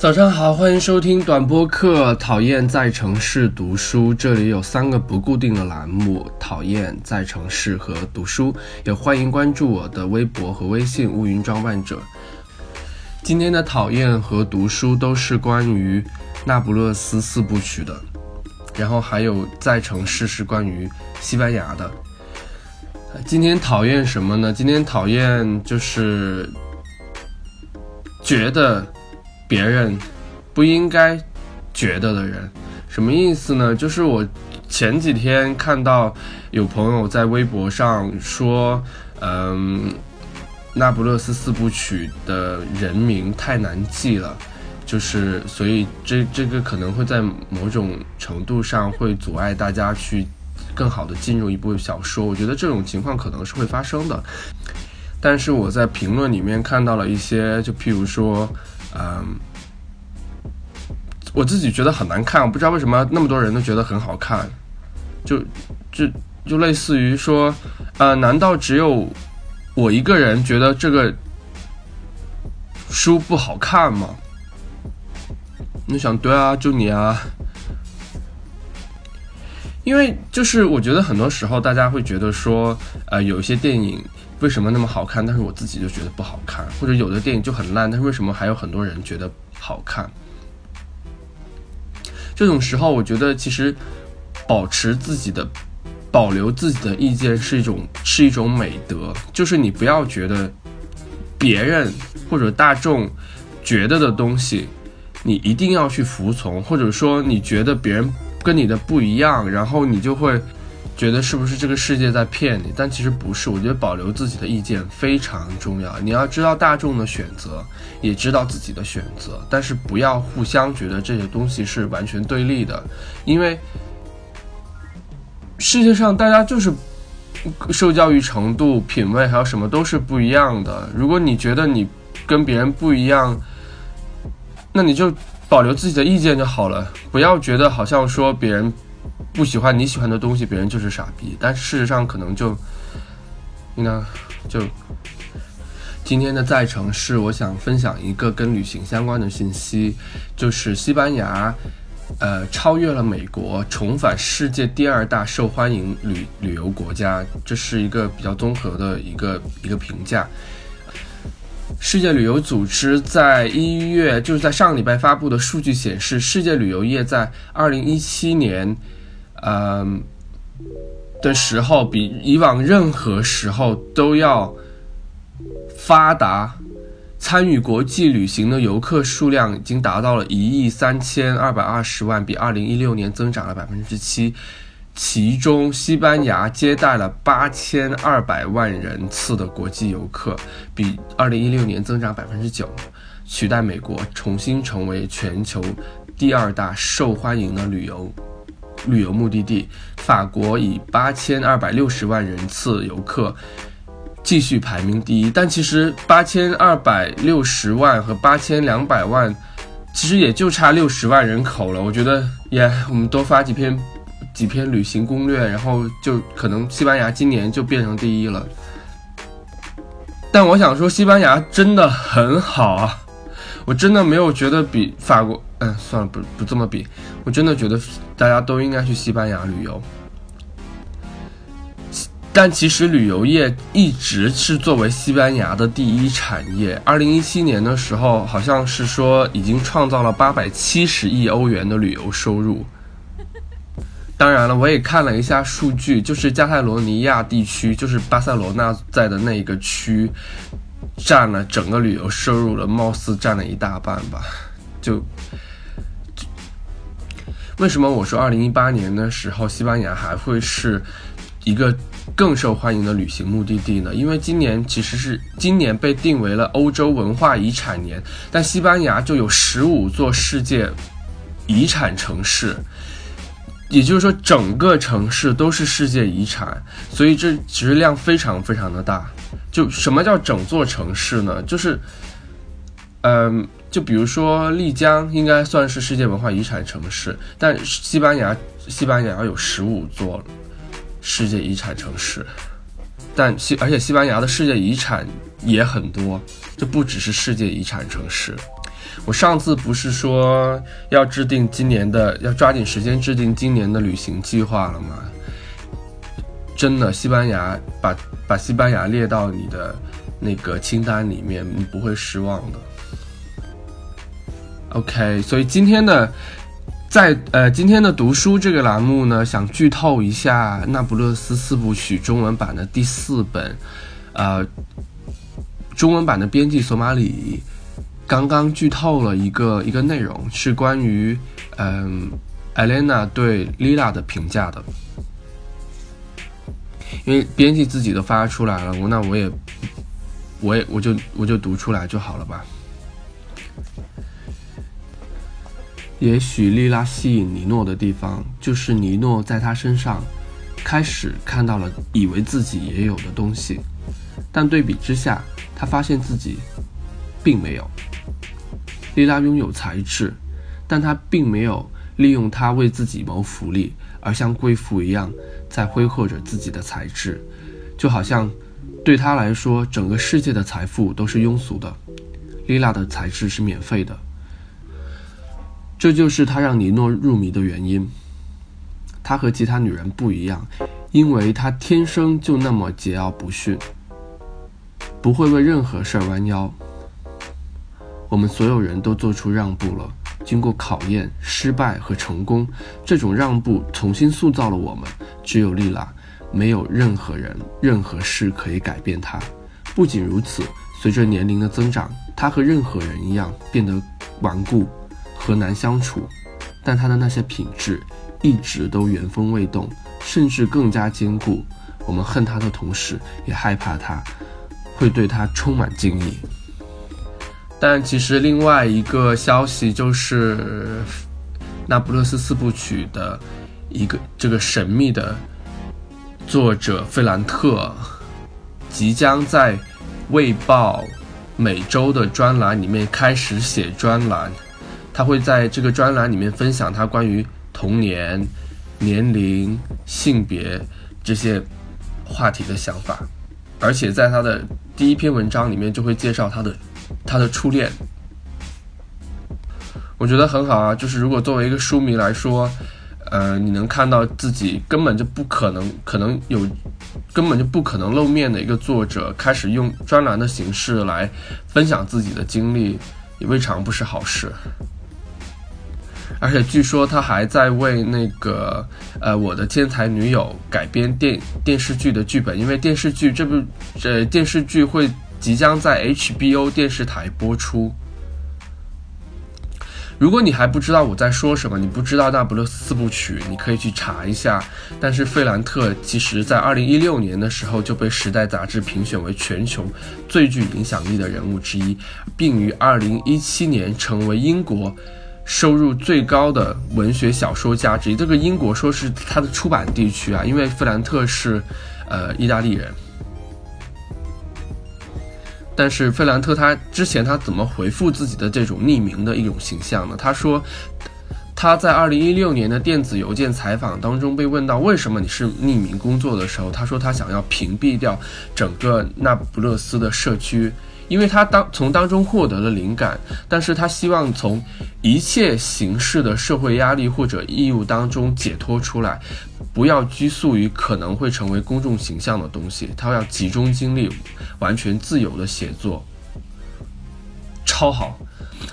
早上好，欢迎收听短播客。讨厌在城市读书，这里有三个不固定的栏目：讨厌在城市和读书。也欢迎关注我的微博和微信“乌云装扮者”。今天的讨厌和读书都是关于那不勒斯四部曲的，然后还有在城市是关于西班牙的。今天讨厌什么呢？今天讨厌就是觉得。别人不应该觉得的人，什么意思呢？就是我前几天看到有朋友在微博上说，嗯，那不勒斯四部曲的人名太难记了，就是所以这这个可能会在某种程度上会阻碍大家去更好的进入一部小说。我觉得这种情况可能是会发生的，但是我在评论里面看到了一些，就譬如说。嗯，我自己觉得很难看，我不知道为什么那么多人都觉得很好看，就就就类似于说，呃，难道只有我一个人觉得这个书不好看吗？你想，对啊，就你啊，因为就是我觉得很多时候大家会觉得说，呃，有一些电影。为什么那么好看？但是我自己就觉得不好看，或者有的电影就很烂，但是为什么还有很多人觉得好看？这种时候，我觉得其实保持自己的、保留自己的意见是一种是一种美德，就是你不要觉得别人或者大众觉得的东西，你一定要去服从，或者说你觉得别人跟你的不一样，然后你就会。觉得是不是这个世界在骗你？但其实不是。我觉得保留自己的意见非常重要。你要知道大众的选择，也知道自己的选择，但是不要互相觉得这些东西是完全对立的。因为世界上大家就是受教育程度、品味还有什么都是不一样的。如果你觉得你跟别人不一样，那你就保留自己的意见就好了。不要觉得好像说别人。不喜欢你喜欢的东西，别人就是傻逼。但事实上，可能就，呢，就今天的在城市，我想分享一个跟旅行相关的信息，就是西班牙，呃，超越了美国，重返世界第二大受欢迎旅旅游国家。这是一个比较综合的一个一个评价。世界旅游组织在一月，就是在上个礼拜发布的数据显示，世界旅游业在二零一七年。嗯，的时候比以往任何时候都要发达，参与国际旅行的游客数量已经达到了一亿三千二百二十万，比二零一六年增长了百分之七。其中，西班牙接待了八千二百万人次的国际游客，比二零一六年增长百分之九，取代美国，重新成为全球第二大受欢迎的旅游。旅游目的地，法国以八千二百六十万人次游客继续排名第一。但其实八千二百六十万和八千两百万，其实也就差六十万人口了。我觉得，也，我们多发几篇几篇旅行攻略，然后就可能西班牙今年就变成第一了。但我想说，西班牙真的很好啊。我真的没有觉得比法国，嗯，算了，不不这么比。我真的觉得大家都应该去西班牙旅游。但其实旅游业一直是作为西班牙的第一产业。二零一七年的时候，好像是说已经创造了八百七十亿欧元的旅游收入。当然了，我也看了一下数据，就是加泰罗尼亚地区，就是巴塞罗那在的那个区。占了整个旅游收入了，貌似占了一大半吧。就为什么我说二零一八年的时候，西班牙还会是一个更受欢迎的旅行目的地呢？因为今年其实是今年被定为了欧洲文化遗产年，但西班牙就有十五座世界遗产城市，也就是说整个城市都是世界遗产，所以这其实量非常非常的大。就什么叫整座城市呢？就是，嗯，就比如说丽江应该算是世界文化遗产城市，但西班牙西班牙有十五座世界遗产城市，但西而且西班牙的世界遗产也很多，就不只是世界遗产城市。我上次不是说要制定今年的，要抓紧时间制定今年的旅行计划了吗？真的，西班牙把把西班牙列到你的那个清单里面，你不会失望的。OK，所以今天的在呃今天的读书这个栏目呢，想剧透一下《那不勒斯四部曲》中文版的第四本，呃，中文版的编辑索马里刚刚剧透了一个一个内容，是关于嗯艾莲娜对莉拉的评价的。因为编辑自己都发出来了，我那我也，我也我就我就读出来就好了吧。也许莉拉吸引尼诺的地方，就是尼诺在他身上开始看到了以为自己也有的东西，但对比之下，他发现自己并没有。莉拉拥有才智，但他并没有利用它为自己谋福利。而像贵妇一样在挥霍着自己的才智，就好像对他来说，整个世界的财富都是庸俗的，莉拉的才智是免费的。这就是他让尼诺入迷的原因。他和其他女人不一样，因为他天生就那么桀骜不驯，不会为任何事儿弯腰。我们所有人都做出让步了。经过考验、失败和成功，这种让步重新塑造了我们。只有丽拉，没有任何人、任何事可以改变她。不仅如此，随着年龄的增长，她和任何人一样变得顽固和难相处。但她的那些品质一直都原封未动，甚至更加坚固。我们恨她的同时，也害怕她，会对她充满敬意。但其实另外一个消息就是《那不勒斯四部曲》的一个这个神秘的作者费兰特即将在《卫报》每周的专栏里面开始写专栏，他会在这个专栏里面分享他关于童年、年龄、性别这些话题的想法，而且在他的第一篇文章里面就会介绍他的。他的初恋，我觉得很好啊。就是如果作为一个书迷来说，呃，你能看到自己根本就不可能，可能有根本就不可能露面的一个作者，开始用专栏的形式来分享自己的经历，也未尝不是好事。而且据说他还在为那个呃《我的天才女友》改编电电视剧的剧本，因为电视剧这部呃电视剧会。即将在 HBO 电视台播出。如果你还不知道我在说什么，你不知道《那不勒斯四部曲》，你可以去查一下。但是费兰特其实在2016年的时候就被《时代》杂志评选为全球最具影响力的人物之一，并于2017年成为英国收入最高的文学小说家之一。这个英国说是他的出版地区啊，因为费兰特是呃意大利人。但是费兰特他之前他怎么回复自己的这种匿名的一种形象呢？他说他在二零一六年的电子邮件采访当中被问到为什么你是匿名工作的时候，他说他想要屏蔽掉整个那不勒斯的社区。因为他当从当中获得了灵感，但是他希望从一切形式的社会压力或者义务当中解脱出来，不要拘束于可能会成为公众形象的东西，他要集中精力，完全自由的写作，超好，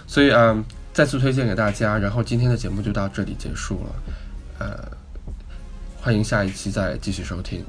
所以嗯，再次推荐给大家，然后今天的节目就到这里结束了，呃，欢迎下一期再继续收听。